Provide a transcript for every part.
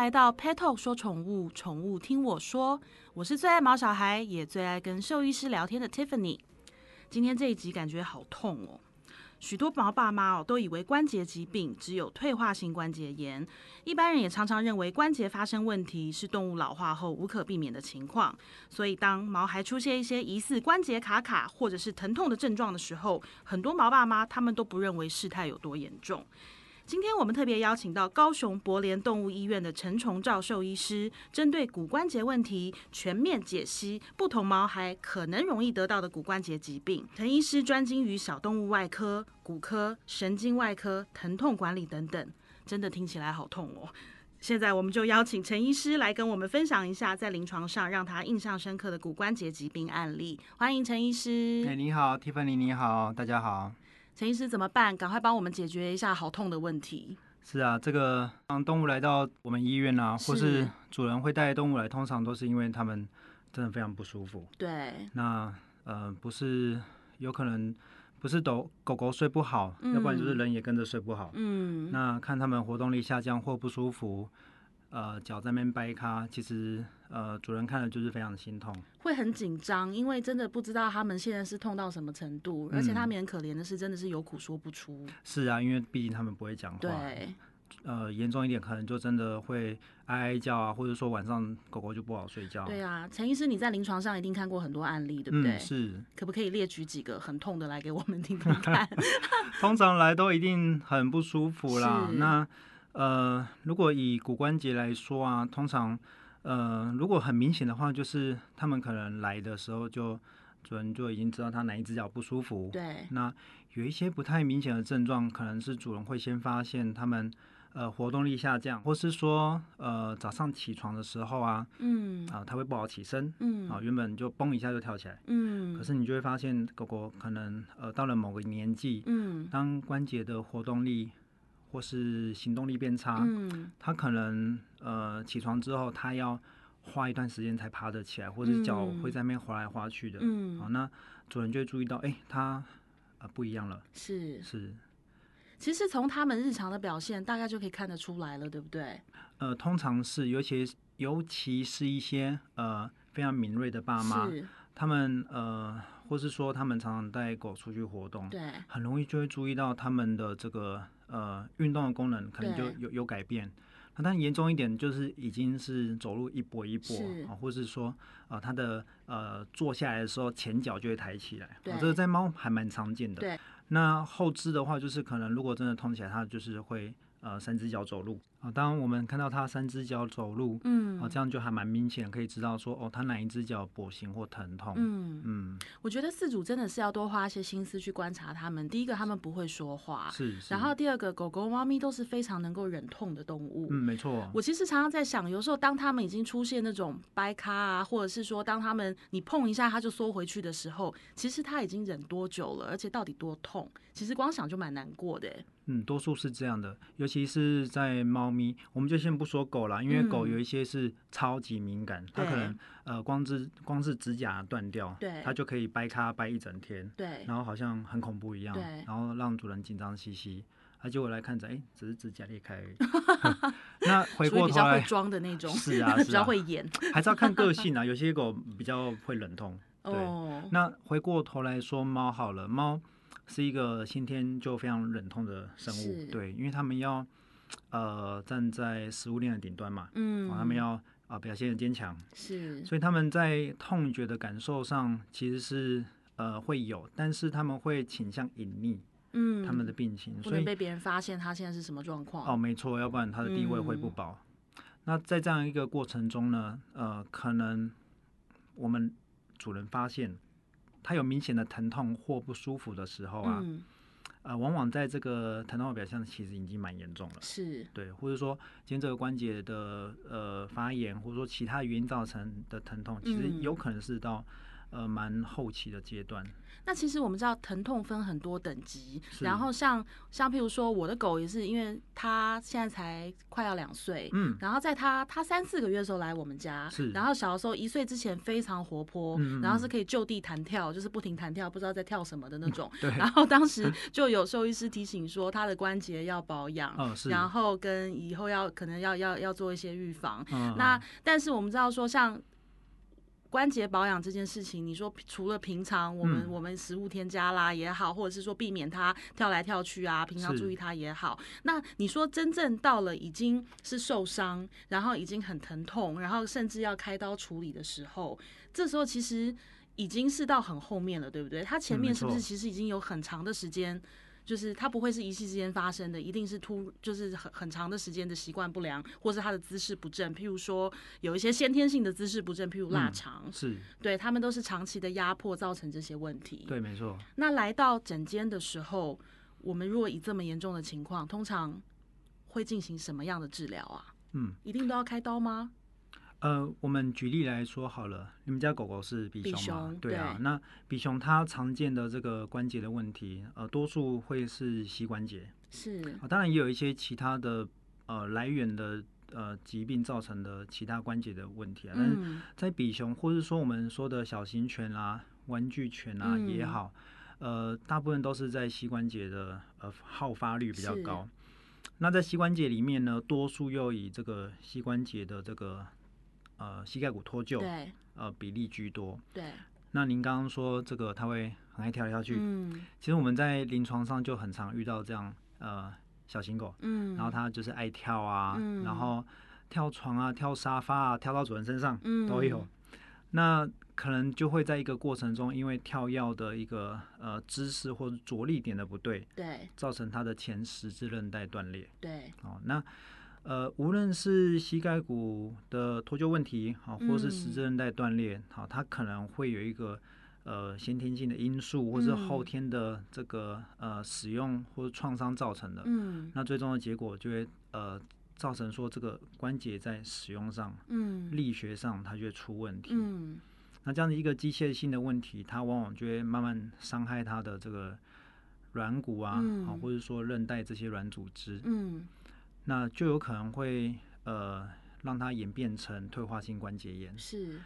来到 Pet Talk 说宠物，宠物听我说。我是最爱毛小孩，也最爱跟兽医师聊天的 Tiffany。今天这一集感觉好痛哦。许多毛爸妈哦都以为关节疾病只有退化性关节炎，一般人也常常认为关节发生问题是动物老化后无可避免的情况。所以当毛孩出现一些疑似关节卡卡或者是疼痛的症状的时候，很多毛爸妈他们都不认为事态有多严重。今天我们特别邀请到高雄博联动物医院的陈崇照兽医师，针对骨关节问题全面解析不同毛孩可能容易得到的骨关节疾病。陈医师专精于小动物外科、骨科、神经外科、疼痛管理等等，真的听起来好痛哦。现在我们就邀请陈医师来跟我们分享一下在临床上让他印象深刻的骨关节疾病案例。欢迎陈医师。哎，你好，Tiffany，你好，大家好。陈医师怎么办？赶快帮我们解决一下好痛的问题。是啊，这个当动物来到我们医院啊，或是主人会带动物来，通常都是因为他们真的非常不舒服。对。那呃，不是有可能不是狗狗狗睡不好，要不然就是人也跟着睡不好。嗯。那看他们活动力下降或不舒服。呃，脚在那边掰开，其实呃，主人看了就是非常心痛，会很紧张，因为真的不知道他们现在是痛到什么程度，而且他们很可怜的是，真的是有苦说不出。是啊，因为毕竟他们不会讲话。对。呃，严重一点，可能就真的会哀哀叫啊，或者说晚上狗狗就不好睡觉。对啊，陈医师，你在临床上一定看过很多案例，对不对？是。可不可以列举几个很痛的来给我们听听看？通常来都一定很不舒服啦。那。呃，如果以骨关节来说啊，通常，呃，如果很明显的话，就是他们可能来的时候就主人就已经知道他哪一只脚不舒服。对。那有一些不太明显的症状，可能是主人会先发现他们呃活动力下降，或是说呃早上起床的时候啊，嗯，啊他会不好起身，嗯，啊原本就嘣一下就跳起来，嗯，可是你就会发现狗狗可能呃到了某个年纪，嗯，当关节的活动力。或是行动力变差，嗯，他可能呃起床之后，他要花一段时间才爬得起来，或者脚会在那边滑来滑去的，嗯，好，那主人就会注意到，哎，他呃不一样了，是。是，其实从他们日常的表现，大概就可以看得出来了，对不对？呃，通常是，尤其尤其是一些呃非常敏锐的爸妈，他们呃，或是说他们常常带狗出去活动，对，很容易就会注意到他们的这个。呃，运动的功能可能就有有改变，那但严重一点就是已经是走路一跛一跛啊，或是说呃，他的呃坐下来的时候前脚就会抬起来，这个在猫还蛮常见的。对，那后肢的话，就是可能如果真的痛起来，它就是会呃三只脚走路。啊，当我们看到它三只脚走路，嗯，啊，这样就还蛮明显，可以知道说，哦，它哪一只脚跛行或疼痛。嗯嗯，我觉得饲主真的是要多花一些心思去观察它们。第一个，它们不会说话，是。然后第二个，狗狗、猫咪都是非常能够忍痛的动物。嗯，没错。我其实常常在想，有时候当它们已经出现那种掰咖啊，或者是说当它们你碰一下它就缩回去的时候，其实它已经忍多久了，而且到底多痛，其实光想就蛮难过的。嗯，多数是这样的，尤其是在猫咪，我们就先。不说狗了，因为狗有一些是超级敏感，它可能呃光指光是指甲断掉，对，它就可以掰咖掰一整天，对，然后好像很恐怖一样，对，然后让主人紧张兮兮，而结果来看着，哎，只是指甲裂开而已。那回过头来装的那种，是啊，比较会演，还是要看个性啊。有些狗比较会忍痛，对。那回过头来说猫好了，猫是一个先天就非常忍痛的生物，对，因为他们要。呃，站在食物链的顶端嘛，嗯，他们要啊表现的坚强，是，所以他们在痛觉的感受上其实是呃会有，但是他们会倾向隐匿，嗯，他们的病情，所以被别人发现他现在是什么状况。哦，没错，要不然他的地位会不保。那在这样一个过程中呢，呃，可能我们主人发现他有明显的疼痛或不舒服的时候啊。呃，往往在这个疼痛的表现其实已经蛮严重了，是。对，或者说今天这个关节的呃发炎，或者说其他原因造成的疼痛，其实有可能是到呃蛮后期的阶段。那其实我们知道疼痛分很多等级，然后像像譬如说我的狗也是，因为它现在才快要两岁，嗯，然后在它它三四个月的时候来我们家，是，然后小的时候一岁之前非常活泼，然后是可以就地弹跳，就是不停弹跳，不知道在跳什么的那种，对。然后当时就有兽医师提醒说，它的关节要保养，嗯，是，然后跟以后要可能要要要做一些预防，那但是我们知道说像。关节保养这件事情，你说除了平常我们我们食物添加啦也好，或者是说避免它跳来跳去啊，平常注意它也好。那你说真正到了已经是受伤，然后已经很疼痛，然后甚至要开刀处理的时候，这时候其实已经是到很后面了，对不对？它前面是不是其实已经有很长的时间？就是它不会是一夕之间发生的，一定是突，就是很很长的时间的习惯不良，或是他的姿势不正。譬如说，有一些先天性的姿势不正，譬如腊肠，是对他们都是长期的压迫造成这些问题。对，没错。那来到诊间的时候，我们如果以这么严重的情况，通常会进行什么样的治疗啊？嗯，一定都要开刀吗？呃，我们举例来说好了，你们家狗狗是比熊嘛？对啊，那比熊它常见的这个关节的问题，呃，多数会是膝关节，是啊，当然也有一些其他的呃来源的呃疾病造成的其他关节的问题啊。但是在比熊，或者说我们说的小型犬啊、玩具犬啊也好，呃，大部分都是在膝关节的呃好发率比较高。那在膝关节里面呢，多数又以这个膝关节的这个呃，膝盖骨脱臼，对，呃，比例居多。对，那您刚刚说这个他会很爱跳来跳去，嗯，其实我们在临床上就很常遇到这样，呃，小型狗，嗯，然后它就是爱跳啊，然后跳床啊，跳沙发啊，跳到主人身上，嗯，都有。那可能就会在一个过程中，因为跳药的一个呃姿势或者着力点的不对，对，造成它的前十字韧带断裂，对，哦，那。呃，无论是膝盖骨的脱臼问题，好，或是十字韧带断裂，好，它可能会有一个呃先天性的因素，或是后天的这个呃使用或者创伤造成的。嗯，那最终的结果就会呃造成说这个关节在使用上，嗯，力学上它就会出问题。嗯，那这样的一个机械性的问题，它往往就会慢慢伤害它的这个软骨啊，好，或者说韧带这些软组织。嗯。那就有可能会呃让它演变成退化性关节炎。是。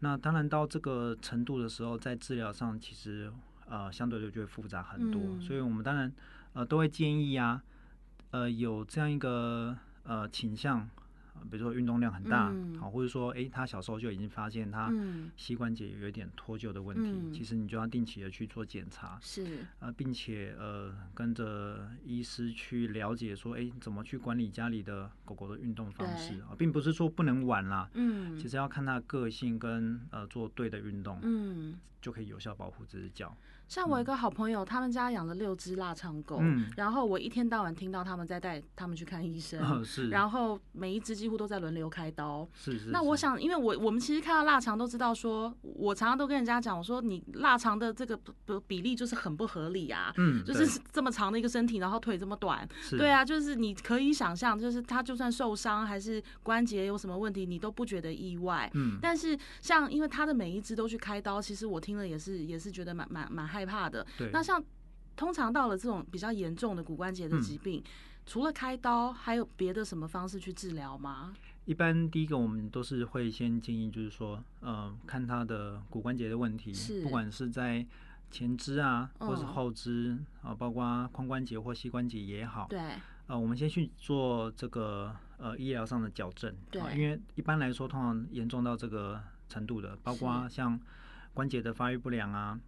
那当然到这个程度的时候，在治疗上其实呃相对的就会复杂很多。嗯。所以我们当然呃都会建议啊，呃有这样一个呃倾向。比如说运动量很大，好，或者说，哎，他小时候就已经发现他膝关节有一点脱臼的问题，其实你就要定期的去做检查，是，呃，并且呃跟着医师去了解说，哎，怎么去管理家里的狗狗的运动方式啊，并不是说不能玩啦，嗯，其实要看它个性跟呃做对的运动，嗯，就可以有效保护这只脚。像我一个好朋友，他们家养了六只腊肠狗，然后我一天到晚听到他们在带他们去看医生，是，然后每一只几乎都在轮流开刀，是是。那我想，因为我我们其实看到腊肠都知道，说我常常都跟人家讲，我说你腊肠的这个比例就是很不合理啊，嗯，就是这么长的一个身体，然后腿这么短，对啊，就是你可以想象，就是他就算受伤还是关节有什么问题，你都不觉得意外，嗯。但是像因为他的每一只都去开刀，其实我听了也是也是觉得蛮蛮蛮。害怕的，那像通常到了这种比较严重的骨关节的疾病，除了开刀，还有别的什么方式去治疗吗？一般第一个我们都是会先建议，就是说，呃，看他的骨关节的问题，不管是在前肢啊，或是后肢啊，包括髋关节或膝关节也好，对，呃，我们先去做这个呃医疗上的矫正，对，因为一般来说，通常严重到这个程度的，包括像关节的发育不良啊。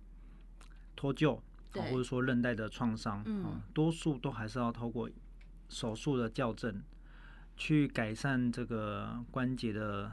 脱臼，或者说韧带的创伤，啊，多数都还是要透过手术的校正，去改善这个关节的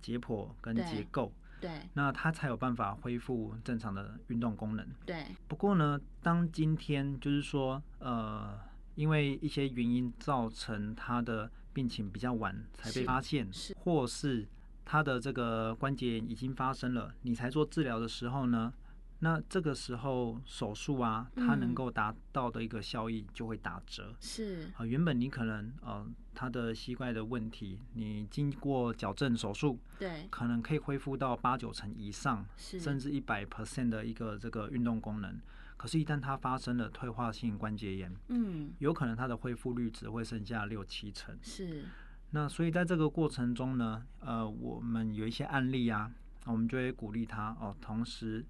解剖跟结构，对，那他才有办法恢复正常的运动功能。对。不过呢，当今天就是说，呃，因为一些原因造成他的病情比较晚才被发现，是，或是他的这个关节已经发生了，你才做治疗的时候呢？那这个时候手术啊，它能够达到的一个效益就会打折。是啊，原本你可能呃，他的膝盖的问题，你经过矫正手术，对，可能可以恢复到八九成以上，甚至一百 percent 的一个这个运动功能。可是，一旦它发生了退化性关节炎，嗯，有可能它的恢复率只会剩下六七成。是。那所以在这个过程中呢，呃，我们有一些案例啊，我们就会鼓励他哦，同时。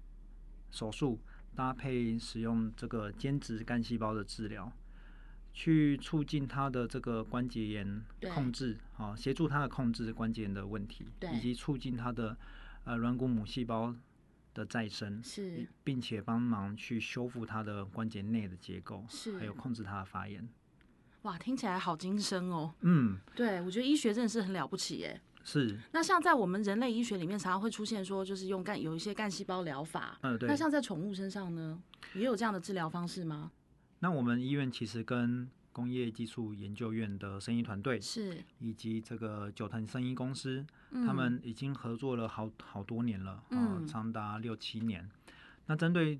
手术搭配使用这个间质干细胞的治疗，去促进他的这个关节炎控制，啊，协助他的控制关节炎的问题，以及促进他的呃软骨母细胞的再生，是，并且帮忙去修复他的关节内的结构，是，还有控制他的发炎。哇，听起来好精深哦。嗯，对，我觉得医学真的是很了不起耶。是，那像在我们人类医学里面，常常会出现说，就是用干有一些干细胞疗法。嗯，对。那像在宠物身上呢，也有这样的治疗方式吗？那我们医院其实跟工业技术研究院的生医团队是，以及这个九腾生医公司，他们已经合作了好好多年了，嗯，长达六七年。那针对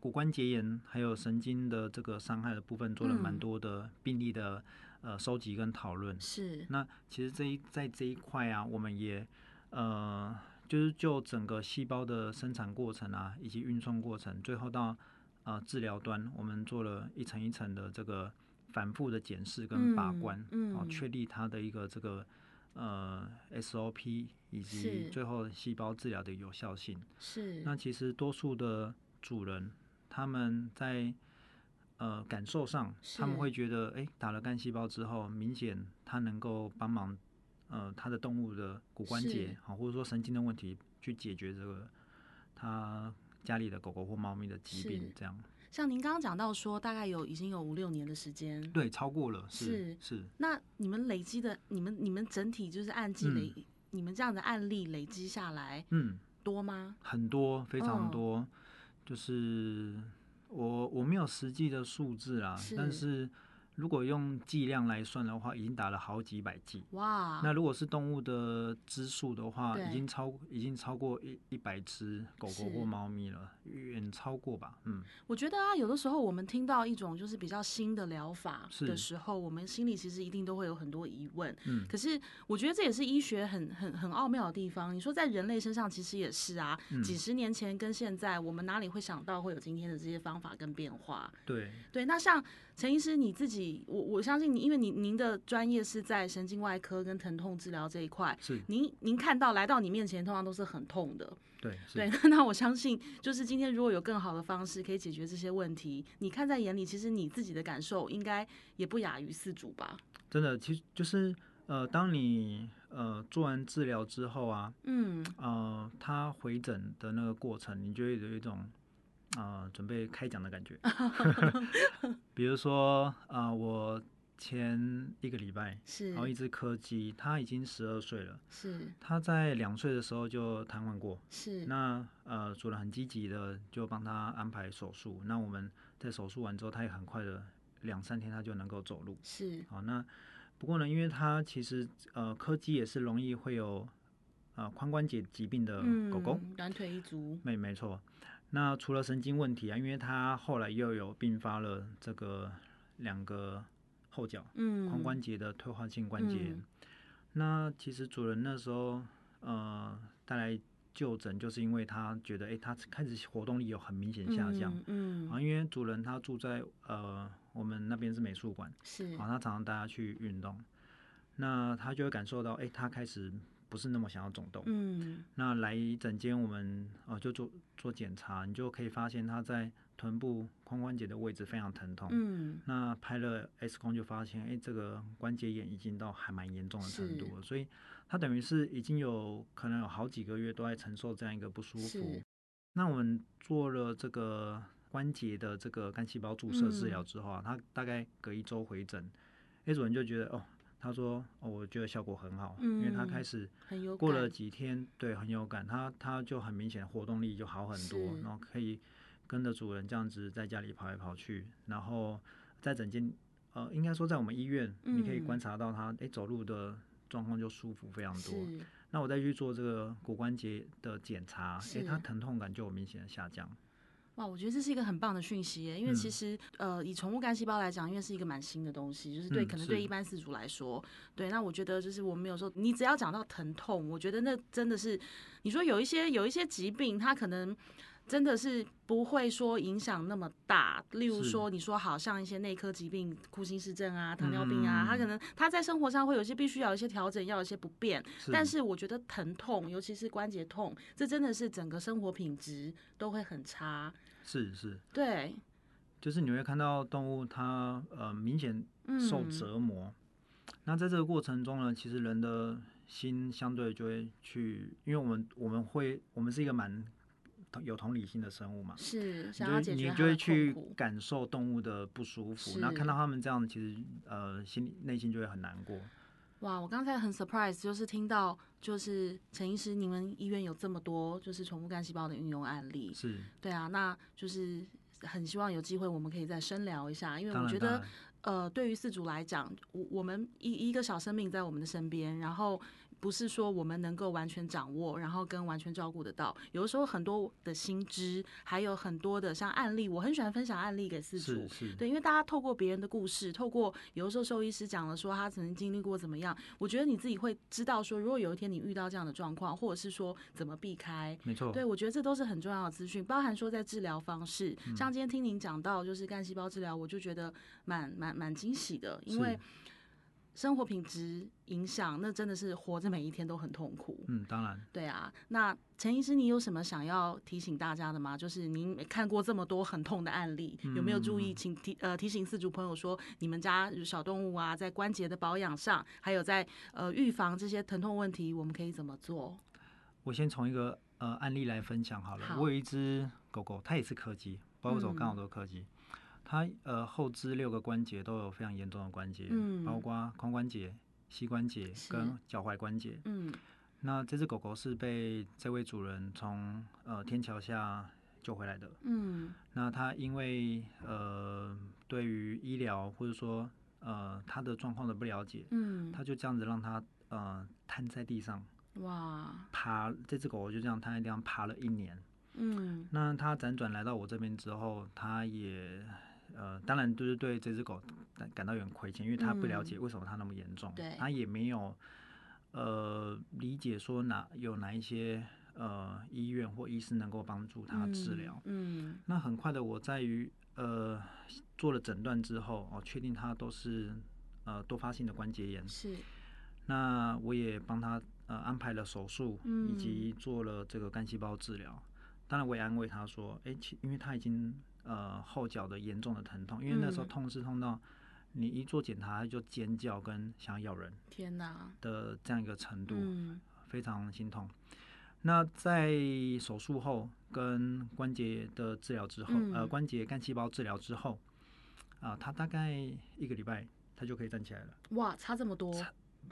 骨关节炎还有神经的这个伤害的部分，做了蛮多的病例的。呃，收集跟讨论是。那其实这一在这一块啊，我们也呃，就是就整个细胞的生产过程啊，以及运送过程，最后到呃治疗端，我们做了一层一层的这个反复的检视跟把关，嗯，确立它的一个这个呃 SOP 以及最后细胞治疗的有效性。是。那其实多数的主人他们在呃，感受上他们会觉得，哎，打了干细胞之后，明显它能够帮忙，呃，它的动物的骨关节，好，或者说神经的问题，去解决这个它家里的狗狗或猫咪的疾病，这样。像您刚刚讲到说，大概有已经有五六年的时间，对，超过了，是是。那你们累积的，你们你们整体就是按季累，你们这样的案例累积下来，嗯，多吗？很多，非常多，就是。我我没有实际的数字啊，但是。如果用剂量来算的话，已经打了好几百剂。哇！那如果是动物的只数的话，已经超已经超过一一百只狗狗或猫咪了，远超过吧？嗯。我觉得啊，有的时候我们听到一种就是比较新的疗法的时候，我们心里其实一定都会有很多疑问。嗯。可是我觉得这也是医学很很很奥妙的地方。你说在人类身上其实也是啊，几十年前跟现在，我们哪里会想到会有今天的这些方法跟变化？对对，那像。陈医师，你自己，我我相信你，因为您您的专业是在神经外科跟疼痛治疗这一块，是您您看到来到你面前，通常都是很痛的，对对。那我相信，就是今天如果有更好的方式可以解决这些问题，你看在眼里，其实你自己的感受应该也不亚于四主吧？真的，其实就是呃，当你呃做完治疗之后啊，嗯呃，他回诊的那个过程，你就会有一种。啊，准备开讲的感觉。比如说，啊，我前一个礼拜，是，然后一只柯基，它已经十二岁了，是，它在两岁的时候就瘫痪过，是。那呃，主人很积极的就帮他安排手术。那我们在手术完之后，它也很快的两三天，它就能够走路，是。好，那不过呢，因为它其实呃，柯基也是容易会有呃髋关节疾病的狗狗，短腿一族，没没错。那除了神经问题啊，因为他后来又有并发了这个两个后脚髋关节的退化性关节。那其实主人那时候呃带来就诊，就是因为他觉得哎，他开始活动力有很明显下降。嗯。啊，因为主人他住在呃我们那边是美术馆，是啊，他常常带他去运动，那他就会感受到哎，他开始。不是那么想要肿动，嗯，那来诊间我们呃就做做检查，你就可以发现他在臀部髋关节的位置非常疼痛，嗯，那拍了 X 光就发现，哎，这个关节炎已经到还蛮严重的程度了，所以他等于是已经有可能有好几个月都在承受这样一个不舒服。那我们做了这个关节的这个干细胞注射治疗之后啊，他大概隔一周回诊，A 主任就觉得哦。他说：“哦，我觉得效果很好，因为他开始过了几天，对，很有感。他他就很明显活动力就好很多，然后可以跟着主人这样子在家里跑来跑去，然后在整间呃，应该说在我们医院，你可以观察到他哎走路的状况就舒服非常多。那我再去做这个骨关节的检查，哎，他疼痛感就有明显的下降。哇，我觉得这是一个很棒的讯息耶，因为其实呃，以宠物干细胞来讲，因为是一个蛮新的东西，就是对可能对一般饲主来说，对，那我觉得就是我们有时候你只要讲到疼痛，我觉得那真的是你说有一些有一些疾病，它可能。真的是不会说影响那么大，例如说你说好像一些内科疾病，库欣氏症啊、糖尿病啊，他可能他在生活上会有些必须要有一些调整，要有一些不便。但是我觉得疼痛，尤其是关节痛，这真的是整个生活品质都会很差。是是，对，就是你会看到动物它呃明显受折磨，那在这个过程中呢，其实人的心相对就会去，因为我们我们会我们是一个蛮。有同理心的生物嘛？是，你就会去感受动物的不舒服，然后看到他们这样，其实呃，心里内心就会很难过。哇，我刚才很 surprise，就是听到就是陈医师，你们医院有这么多就是宠物干细胞的运用案例，是对啊，那就是很希望有机会我们可以再深聊一下，因为我觉得呃，对于饲主来讲，我我们一一个小生命在我们的身边，然后。不是说我们能够完全掌握，然后跟完全照顾得到。有的时候很多的心知，还有很多的像案例，我很喜欢分享案例给四主。对，因为大家透过别人的故事，透过有的时候兽医师讲了说他曾经经历过怎么样，我觉得你自己会知道说，如果有一天你遇到这样的状况，或者是说怎么避开。没错。对，我觉得这都是很重要的资讯，包含说在治疗方式，像今天听您讲到就是干细胞治疗，我就觉得蛮蛮蛮惊喜的，因为。生活品质影响，那真的是活着每一天都很痛苦。嗯，当然。对啊，那陈医师，你有什么想要提醒大家的吗？就是您看过这么多很痛的案例，有没有注意，请提呃提醒四主朋友说，你们家小动物啊，在关节的保养上，还有在呃预防这些疼痛问题，我们可以怎么做？我先从一个呃案例来分享好了。我有一只狗狗，它也是柯基，包括我刚好都是柯基。它呃后肢六个关节都有非常严重的关节，嗯，包括髋关节、膝关节跟脚踝关节，嗯，那这只狗狗是被这位主人从呃天桥下救回来的，嗯，那它因为呃对于医疗或者说呃它的状况的不了解，嗯，他就这样子让它呃瘫在地上，哇，爬这只狗狗就这样瘫在地上爬了一年，嗯，那他辗转来到我这边之后，他也。呃，当然就是对这只狗感感到有点亏欠，因为他不了解为什么它那么严重，他也没有呃理解说哪有哪一些呃医院或医师能够帮助他治疗。嗯，那很快的，我在于呃做了诊断之后，哦，确定他都是呃多发性的关节炎。是，那我也帮他呃安排了手术，以及做了这个干细胞治疗。当然，我也安慰他说，哎，其因为他已经。呃，后脚的严重的疼痛，因为那时候痛是痛到你一做检查就尖叫跟想咬人，天哪的这样一个程度，非常心痛。那在手术后跟关节的治疗之后，呃，关节干细胞治疗之后，啊，他大概一个礼拜他就可以站起来了。哇，差这么多！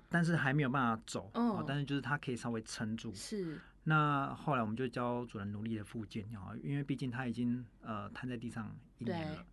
但是还没有办法走，哦，但是就是他可以稍微撑住。是。那后来我们就教主人努力的复健啊，因为毕竟他已经呃瘫在地上一年了。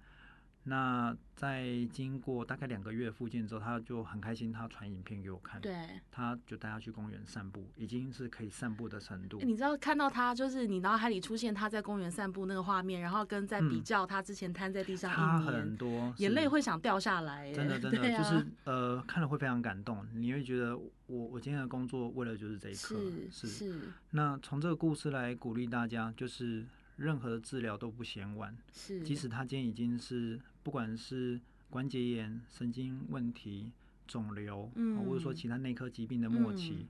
那在经过大概两个月复健之后，他就很开心，他传影片给我看。对，他就带他去公园散步，已经是可以散步的程度。你知道看到他，就是你脑海里出现他在公园散步那个画面，然后跟在比较他之前瘫在地上一年，很多眼泪会想掉下来。真的真的就是呃，看了会非常感动。你会觉得我我今天的工作为了就是这一刻，是是。那从这个故事来鼓励大家，就是任何的治疗都不嫌晚，是即使他今天已经是。不管是关节炎、神经问题、肿瘤，嗯。或者说其他内科疾病的末期，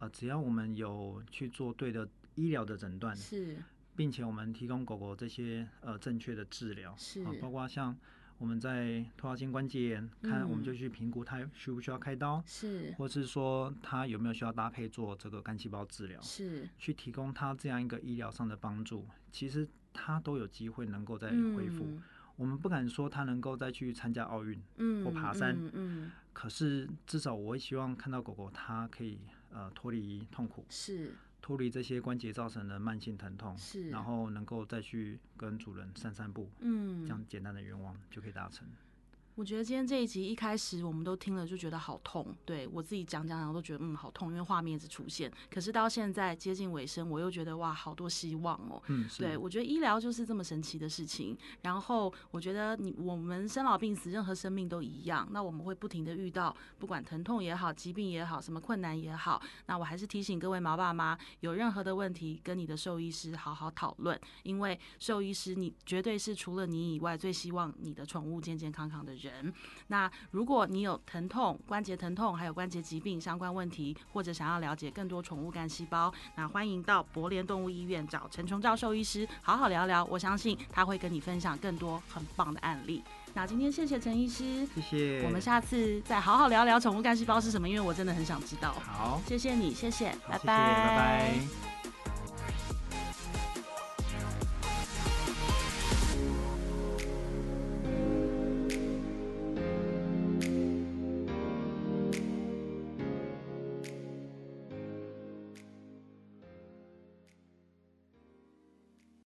呃，只要我们有去做对的医疗的诊断，是，并且我们提供狗狗这些呃正确的治疗，是，包括像我们在脱发性关节炎，看我们就去评估它需不需要开刀，是，或是说它有没有需要搭配做这个干细胞治疗，是，去提供它这样一个医疗上的帮助，其实它都有机会能够再恢复。我们不敢说他能够再去参加奥运或爬山，嗯，可是至少我会希望看到狗狗它可以呃脱离痛苦，是脱离这些关节造成的慢性疼痛，是，然后能够再去跟主人散散步，嗯，这样简单的愿望就可以达成。我觉得今天这一集一开始我们都听了就觉得好痛，对我自己讲讲讲都觉得嗯好痛，因为画面一直出现。可是到现在接近尾声，我又觉得哇好多希望哦。嗯，对我觉得医疗就是这么神奇的事情。然后我觉得你我们生老病死，任何生命都一样。那我们会不停的遇到，不管疼痛也好，疾病也好，什么困难也好。那我还是提醒各位毛爸妈，有任何的问题跟你的兽医师好好讨论，因为兽医师你绝对是除了你以外最希望你的宠物健健康康的人。人，那如果你有疼痛、关节疼痛，还有关节疾病相关问题，或者想要了解更多宠物干细胞，那欢迎到博联动物医院找陈崇教授医师好好聊聊。我相信他会跟你分享更多很棒的案例。那今天谢谢陈医师，谢谢。我们下次再好好聊聊宠物干细胞是什么，因为我真的很想知道。好，谢谢你，谢谢，拜拜，拜拜。